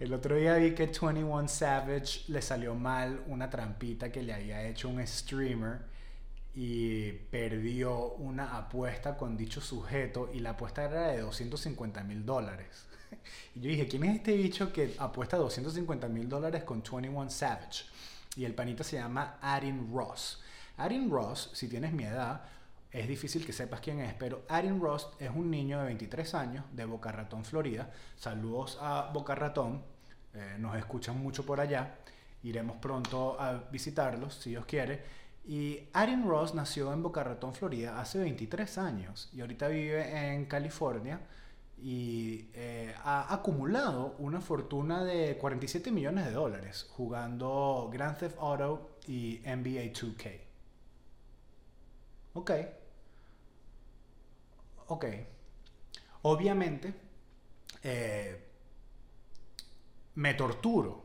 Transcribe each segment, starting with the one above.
El otro día vi que 21 Savage le salió mal una trampita que le había hecho un streamer y perdió una apuesta con dicho sujeto y la apuesta era de 250 mil dólares. Y yo dije, ¿quién es este bicho que apuesta 250 mil dólares con 21 Savage? Y el panito se llama Arin Ross. Arin Ross, si tienes mi edad, es difícil que sepas quién es, pero Arin Ross es un niño de 23 años de Boca Ratón, Florida. Saludos a Boca Ratón, eh, nos escuchan mucho por allá. Iremos pronto a visitarlos, si Dios quiere. Y Arin Ross nació en Boca Ratón, Florida, hace 23 años y ahorita vive en California y eh, ha acumulado una fortuna de 47 millones de dólares jugando Grand Theft Auto y NBA 2K. Ok. Ok. Obviamente, eh, me torturo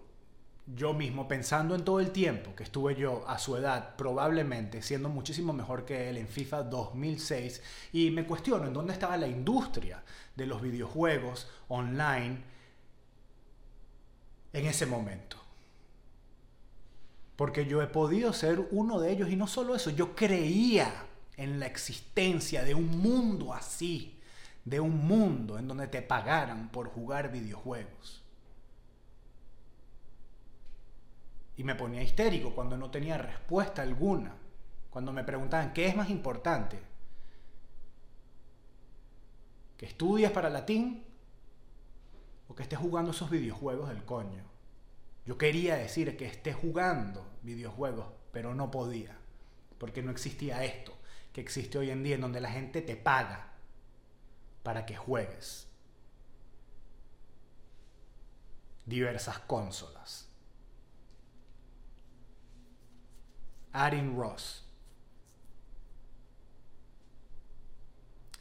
yo mismo pensando en todo el tiempo que estuve yo a su edad, probablemente siendo muchísimo mejor que él en FIFA 2006, y me cuestiono en dónde estaba la industria de los videojuegos online en ese momento. Porque yo he podido ser uno de ellos y no solo eso, yo creía en la existencia de un mundo así, de un mundo en donde te pagaran por jugar videojuegos. Y me ponía histérico cuando no tenía respuesta alguna, cuando me preguntaban, ¿qué es más importante? ¿Que estudias para latín o que estés jugando esos videojuegos del coño? Yo quería decir que estés jugando videojuegos, pero no podía, porque no existía esto que existe hoy en día en donde la gente te paga para que juegues diversas consolas. Arin Ross.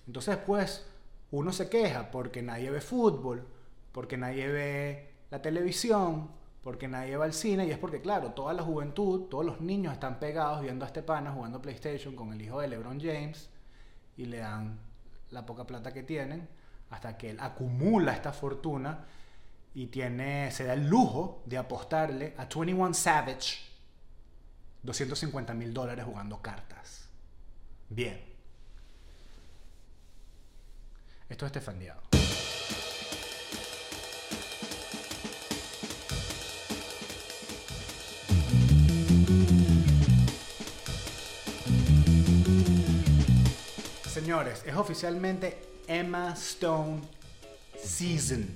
Entonces, pues, uno se queja porque nadie ve fútbol, porque nadie ve la televisión, porque nadie va al cine y es porque, claro, toda la juventud, todos los niños están pegados viendo a este pana jugando PlayStation con el hijo de LeBron James y le dan la poca plata que tienen hasta que él acumula esta fortuna y tiene, se da el lujo de apostarle a 21 Savage 250 mil dólares jugando cartas. Bien. Esto es estefandiado. Señores, es oficialmente Emma Stone Season.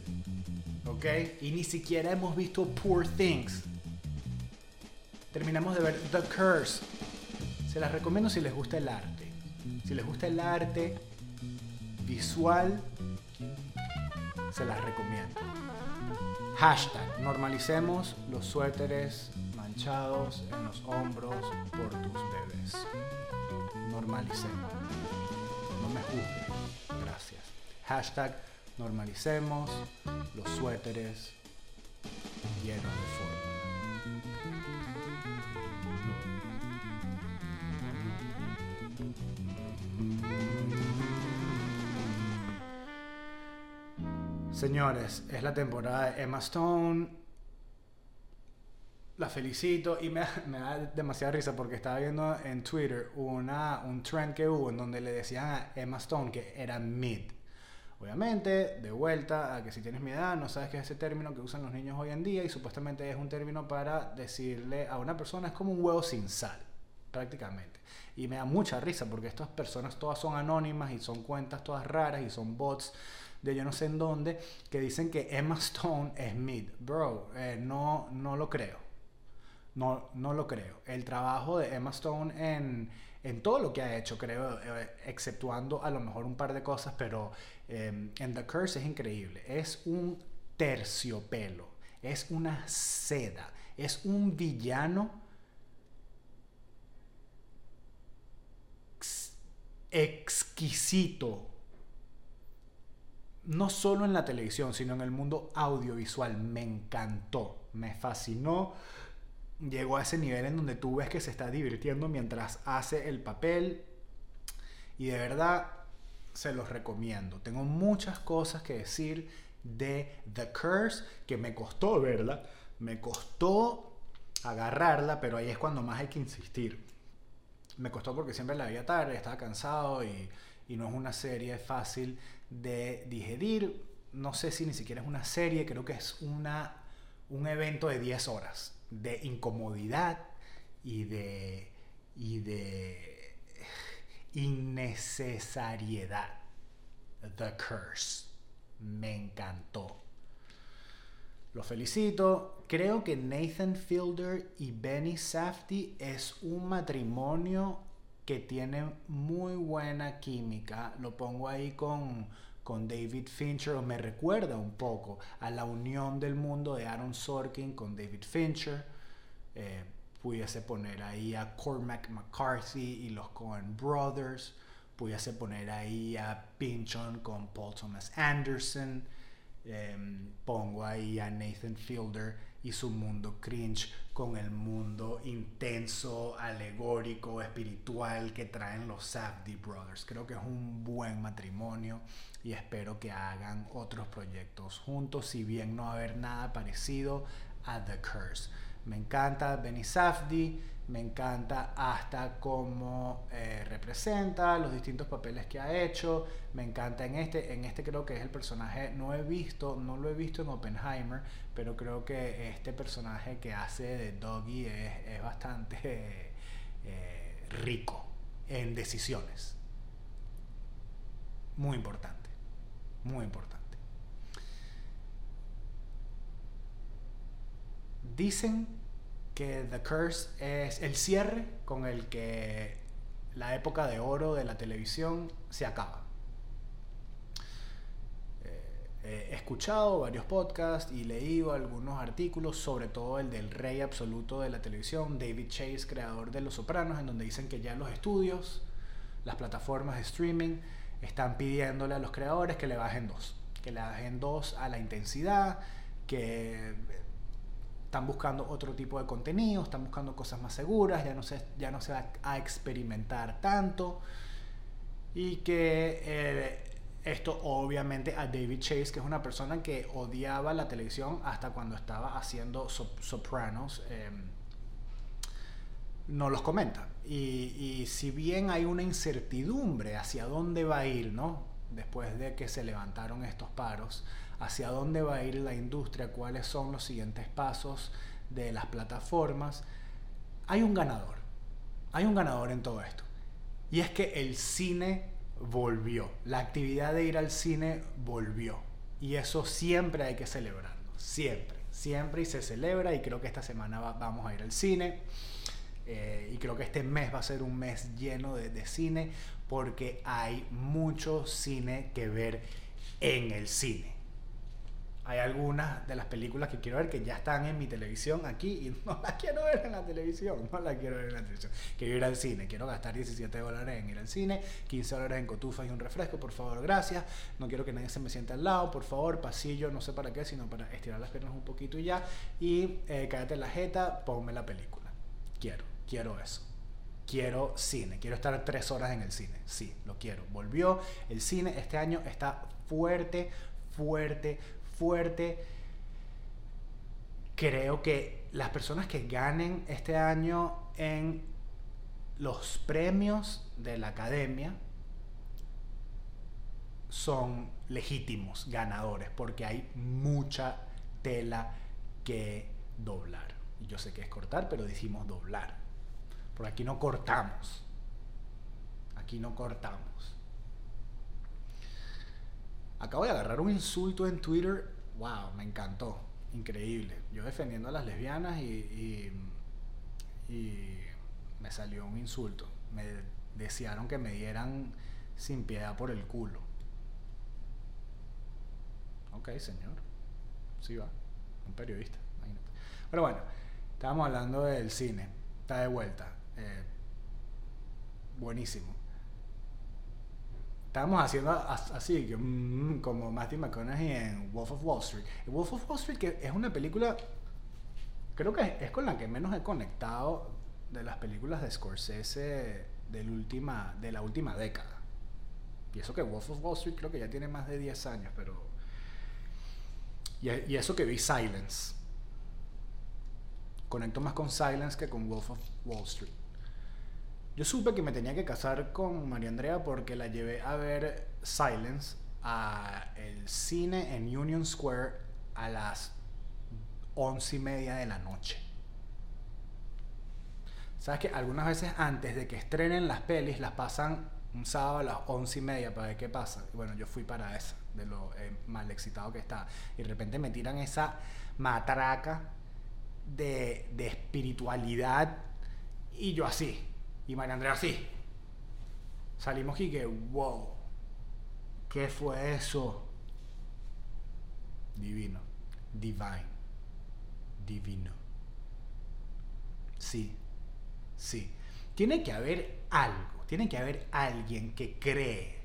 ¿Ok? Y ni siquiera hemos visto Poor Things. Terminamos de ver The Curse. Se las recomiendo si les gusta el arte. Si les gusta el arte visual, se las recomiendo. Hashtag, normalicemos los suéteres manchados en los hombros por tus bebés. Normalicemos me juzguen. Gracias. Hashtag normalicemos los suéteres llenos de fórmula. Señores, es la temporada de Emma Stone la felicito y me, da demasiada risa porque estaba viendo en Twitter una, un trend que hubo en donde le decían a Emma Stone que era mid. Obviamente, de vuelta a que si tienes mi edad no sabes qué es ese término que usan los niños hoy en día y supuestamente es un término para decirle a una persona es como un huevo sin sal, prácticamente. Y me da mucha risa porque estas personas todas son anónimas y son cuentas todas raras y son bots de yo no sé en dónde que dicen que Emma Stone es mid. Bro, eh, no, no lo creo. No, no lo creo. El trabajo de Emma Stone en, en todo lo que ha hecho, creo, eh, exceptuando a lo mejor un par de cosas, pero em, en The Curse es increíble. Es un terciopelo, es una seda, es un villano exquisito. No solo en la televisión, sino en el mundo audiovisual. Me encantó, me fascinó llegó a ese nivel en donde tú ves que se está divirtiendo mientras hace el papel. Y de verdad se los recomiendo. Tengo muchas cosas que decir de The Curse, que me costó verla, me costó agarrarla, pero ahí es cuando más hay que insistir. Me costó porque siempre la veía tarde, estaba cansado y, y no es una serie fácil de digerir. No sé si ni siquiera es una serie, creo que es una, un evento de 10 horas de incomodidad y de, y de innecesariedad. The Curse. Me encantó. Los felicito. Creo que Nathan Fielder y Benny Safdie es un matrimonio que tiene muy buena química. Lo pongo ahí con, con David Fincher, o me recuerda un poco a la unión del mundo de Aaron Sorkin con David Fincher. Eh, pudiese poner ahí a Cormac McCarthy y los Coen Brothers. Pudiese poner ahí a Pinchon con Paul Thomas Anderson. Em, pongo ahí a Nathan Fielder y su mundo cringe con el mundo intenso, alegórico, espiritual que traen los Safdie Brothers. Creo que es un buen matrimonio y espero que hagan otros proyectos juntos, si bien no va a haber nada parecido a The Curse. Me encanta Benny Safdie, me encanta hasta cómo eh, representa los distintos papeles que ha hecho, me encanta en este, en este creo que es el personaje, no he visto, no lo he visto en Oppenheimer, pero creo que este personaje que hace de Doggy es, bastante eh, rico en decisiones. Muy importante, muy importante. Dicen que The Curse es el cierre con el que la época de oro de la televisión se acaba. Eh, he escuchado varios podcasts y leído algunos artículos, sobre todo el del rey absoluto de la televisión, David Chase, creador de Los Sopranos, en donde dicen que ya los estudios, las plataformas de streaming, están pidiéndole a los creadores que le bajen dos, que le bajen dos a la intensidad, que están buscando otro tipo de contenido, están buscando cosas más seguras, ya no se, ya no se va a experimentar tanto. Y que eh, esto obviamente a David Chase, que es una persona que odiaba la televisión hasta cuando estaba haciendo Sopranos, em, no los comenta. Y, y, si bien hay una incertidumbre hacia dónde va a ir, ¿no? Después de que se levantaron estos paros, hacia dónde va a ir la industria, cuáles son los siguientes pasos de las plataformas, hay un ganador. Hay un ganador en todo esto. Y es que el cine volvió. La actividad de ir al cine volvió. Y eso siempre hay que celebrarlo. Siempre. Siempre y se celebra. Y creo que esta semana vamos a ir al cine. Eh, y creo que este mes va a ser un mes lleno de, de cine porque hay mucho cine que ver en el cine hay algunas de las películas que quiero ver que ya están en mi televisión aquí y no las quiero ver en la televisión, no las quiero ver en la televisión. Quiero ir al cine, quiero gastar 17 dólares en ir al cine, 15 dólares en cotufas y un refresco, por favor, gracias. No quiero que nadie se me siente al lado, por favor, pasillo, no sé para qué, sino para estirar las piernas un poquito y ya. Y eh, cállate la jeta, ponme la película. Quiero, quiero eso quiero cine, quiero estar tres horas en el cine, sí, lo quiero. Volvió el cine, este año está fuerte, fuerte, fuerte. Creo que las personas que ganen este año en los premios de la academia son legítimos ganadores porque hay mucha tela que doblar. Yo sé que es cortar, pero decimos doblar. Por aquí no cortamos. Aquí no cortamos. Acabo de agarrar un insulto en Twitter. Wow, me encantó. Increíble. Yo defendiendo a las lesbianas y, y, me salió un insulto. Me desearon que me dieran sin piedad por el culo. Ok, señor. Sí va. Un periodista. Pero bueno, estábamos hablando del cine. Está de vuelta. Eh, buenísimo estábamos haciendo así, mm, como Matthew McConaughey en Wolf of Wall Street. Wolf of Wall Street, que es una película, creo que es con la que menos he conectado de las películas de Scorsese del última, de la última década. Y eso que Wolf of Wall Street creo que ya tiene más de 10 años, pero Y, y eso que vi Silence. Conecto más con Silence que con Wolf of Wall Street. Yo supe que me tenía que casar con María Andrea porque la llevé a ver Silence a el cine en Union Square a las once y media de la noche. ¿Sabes que algunas veces antes de que estrenen las pelis las pasan un sábado a las once y media para ver qué pasa? bueno, yo fui para esa, de lo eh, mal excitado que estaba. Y de repente me tiran esa matraca de, de espiritualidad y yo así. Y María Andrea así. Salimos y que, wow, ¿qué fue eso? Divino, divine, divino. Sí, sí. Tiene que haber algo, tiene que haber alguien que cree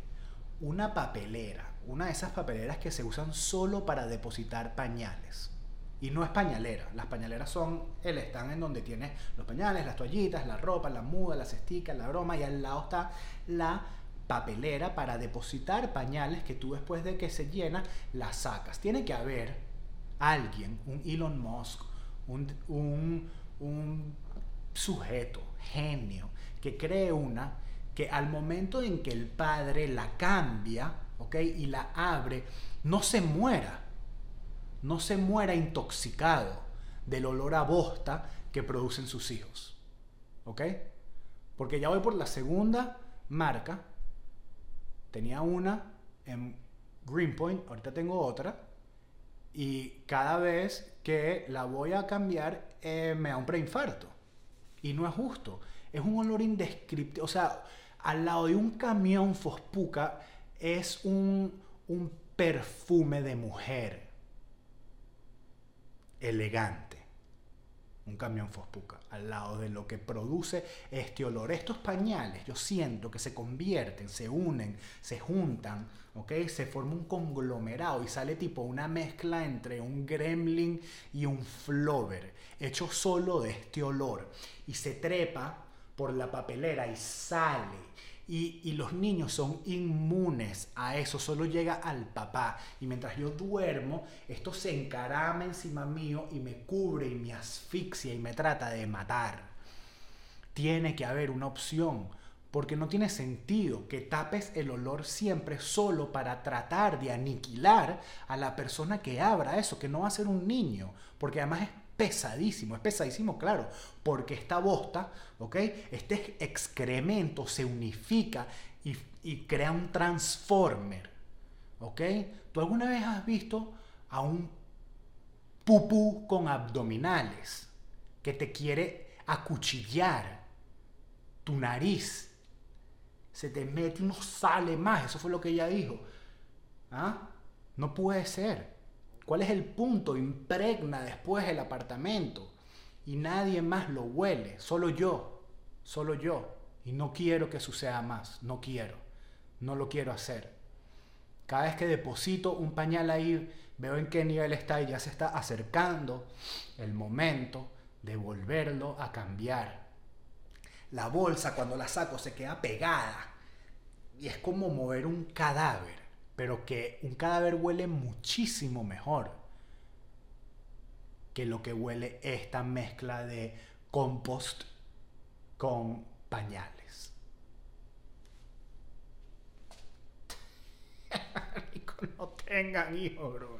una papelera, una de esas papeleras que se usan solo para depositar pañales y no es pañalera. Las pañaleras son el stand en donde tienes los pañales, las toallitas, la ropa, la muda, las esticas, la broma y al lado está la papelera para depositar pañales que tú después de que se llena las sacas. Tiene que haber alguien, un Elon Musk, un, un sujeto, genio, que cree una que al momento en que el padre la cambia, ¿ok? Y la abre, no se muera no se muera intoxicado del olor a bosta que producen sus hijos. ¿Ok? Porque ya voy por la segunda marca. Tenía una en Greenpoint, ahorita tengo otra. Y cada vez que la voy a cambiar eh, me da un preinfarto. Y no es justo. Es un olor indescriptible. O sea, al lado de un camión Fospuca es un, un perfume de mujer elegante. Un camión Fospuca, al lado de lo que produce este olor. Estos pañales, yo siento que se convierten, se unen, se juntan, ¿ok? Se forma un conglomerado y sale tipo una mezcla entre un gremlin y un flover, hecho solo de este olor. Y se trepa por la papelera y sale y, los niños son inmunes a eso, solo llega al papá. Y mientras yo duermo, esto se encarama encima mío y me cubre y me asfixia y me trata de matar. Tiene que haber una opción, porque no tiene sentido que tapes el olor siempre solo para tratar de aniquilar a la persona que abra eso, que no va a ser un niño, porque además es pesadísimo, es pesadísimo, claro, porque esta bosta, ¿ok? Este excremento se unifica y, crea un transformer, ¿ok? ¿Tú alguna vez has visto a un pupú con abdominales que te quiere acuchillar tu nariz? Se te mete y no sale más, eso fue lo que ella dijo. ¿Ah? No puede ser. ¿Cuál es el punto? Impregna después el apartamento y nadie más lo huele, solo yo, solo yo. Y no quiero que suceda más, no quiero, no lo quiero hacer. Cada vez que deposito un pañal ahí, veo en qué nivel está y ya se está acercando el momento de volverlo a cambiar. La bolsa cuando la saco se queda pegada y es como mover un cadáver pero que un cadáver huele muchísimo mejor que lo que huele esta mezcla de compost con pañales. no tengan hijos, bro.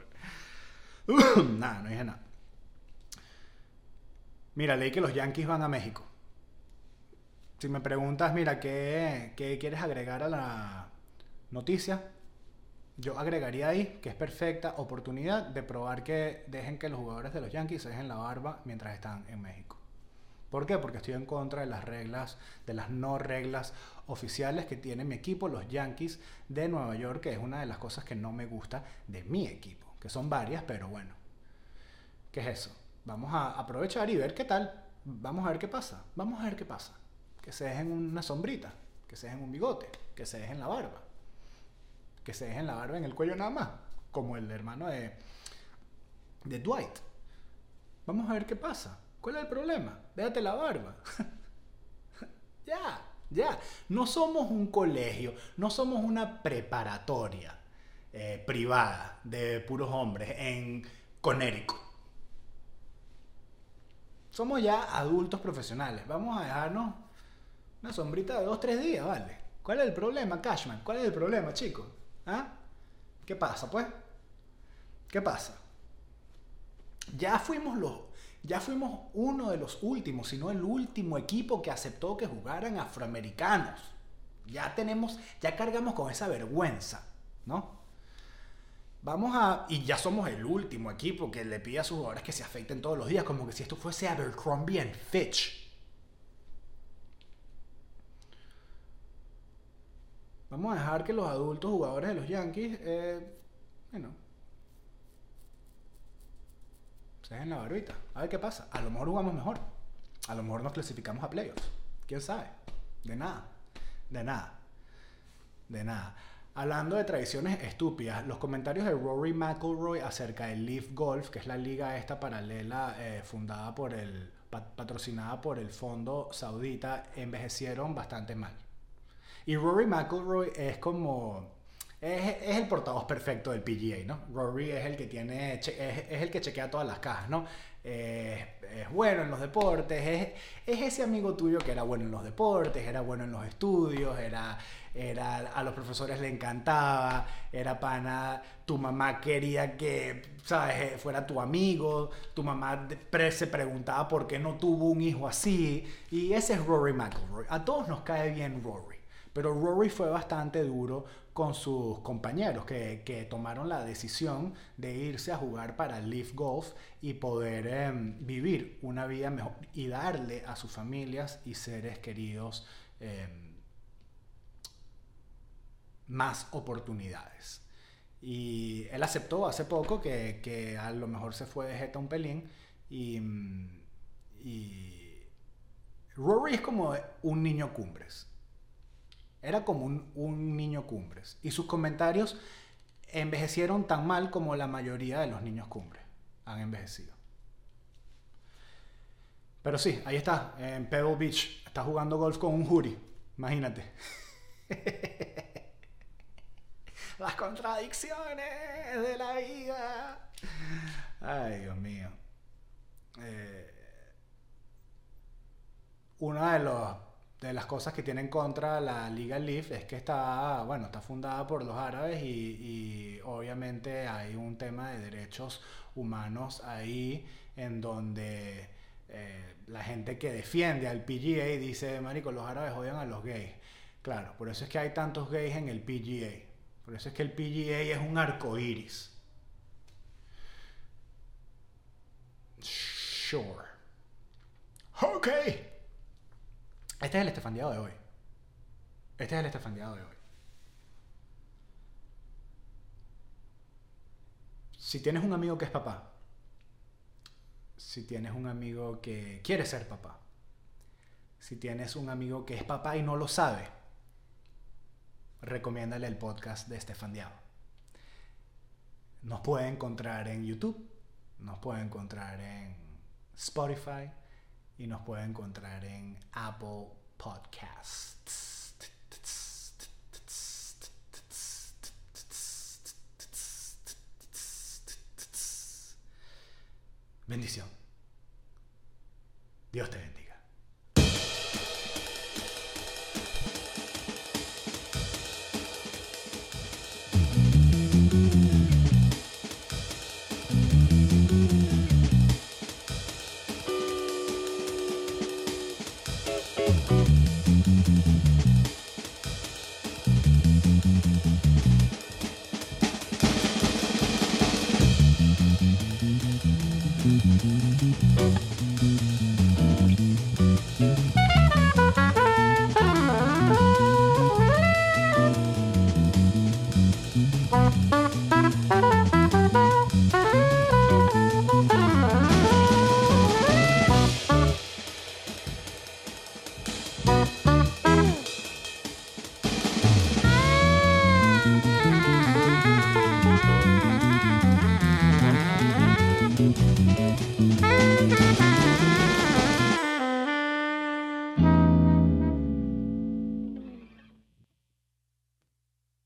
nada, no dije nada. Mira, leí que los Yankees van a México. Si me preguntas, mira, ¿qué, qué quieres agregar a la noticia? Yo agregaría ahí que es perfecta oportunidad de probar que dejen que los jugadores de los Yankees se dejen la barba mientras están en México. ¿Por qué? Porque estoy en contra de las reglas, de las no reglas oficiales que tiene mi equipo, los Yankees de Nueva York, que es una de las cosas que no me gusta de mi equipo, que son varias, pero bueno. ¿Qué es eso? Vamos a aprovechar y ver qué tal. Vamos a ver qué pasa. Vamos a ver qué pasa. Que se dejen una sombrita, que se dejen un bigote, que se dejen la barba que se dejen la barba en el cuello nada más, como el hermano de, Dwight. Vamos a ver qué pasa. ¿Cuál es el problema? Déjate la barba. ya, ya. No somos un colegio, no somos una preparatoria eh, privada de puros hombres en Conérico. Somos ya adultos profesionales. Vamos a dejarnos una sombrita de dos, tres días, ¿vale? ¿Cuál es el problema, Cashman? ¿Cuál es el problema, chicos? ¿Ah? ¿Qué pasa, pues? ¿Qué pasa? Ya fuimos los, ya fuimos uno de los últimos, si no el último equipo que aceptó que jugaran afroamericanos. Ya tenemos, ya cargamos con esa vergüenza, ¿no? Vamos a. Y ya somos el último equipo que le pide a sus jugadores que se afecten todos los días, como que si esto fuese Abercrombie and Fitch. Vamos a dejar que los adultos jugadores de los Yankees, eh, bueno, se dejen la barbita. A ver qué pasa. A lo mejor jugamos mejor. A lo mejor nos clasificamos a playoffs. ¿Quién sabe? De nada. De nada. De nada. Hablando de tradiciones estúpidas, los comentarios de Rory McIlroy acerca del Leaf Golf, que es la liga esta paralela eh, fundada por el patrocinada por el fondo saudita, envejecieron bastante mal. Y Rory McIlroy es como es, el portavoz perfecto del PGA, ¿no? Rory es el que tiene es, el que chequea todas las cajas, ¿no? es bueno en los deportes, es, es ese amigo tuyo que era bueno en los deportes, era bueno en los estudios, era era, a los profesores le encantaba, era pana, tu mamá quería que, ¿sabes?, fuera tu amigo, tu mamá se preguntaba por qué no tuvo un hijo así, y ese es Rory McIlroy. A todos nos cae bien Rory, pero Rory fue bastante duro con sus compañeros que, que tomaron la decisión de irse a jugar para Leaf Golf y poder em, vivir una vida mejor y darle a sus familias y seres queridos em, más oportunidades. Y él aceptó hace poco que, a lo mejor se fue de jeta un pelín y, y Rory es como un niño cumbres. Era como un, un, niño cumbres. Y sus comentarios envejecieron tan mal como la mayoría de los niños cumbres han envejecido. Pero sí, ahí está, en Pebble Beach. Está jugando golf con un jury. Imagínate. las contradicciones de la vida. Ay, Dios mío. Eh, una de, los, de las cosas que tiene en contra la Liga Leaf es que está, bueno, está fundada por los árabes y, obviamente hay un tema de derechos humanos ahí en donde eh, la gente que defiende al PGA dice, marico, los árabes odian a los gays. Claro, por eso es que hay tantos gays en el PGA. Por eso es que el PGA es un arco iris. Sure. Ok. Este es el estefandeado de hoy. Este es el estefandeado de hoy. Si tienes un amigo que es papá, si tienes un amigo que quiere ser papá, si tienes un amigo que es papá y no lo sabe, recomiéndale el podcast de Estefan Diao. Nos puede encontrar en YouTube, nos puede encontrar en Spotify y nos puede encontrar en Apple Podcasts. Bendición. Dios te bendiga.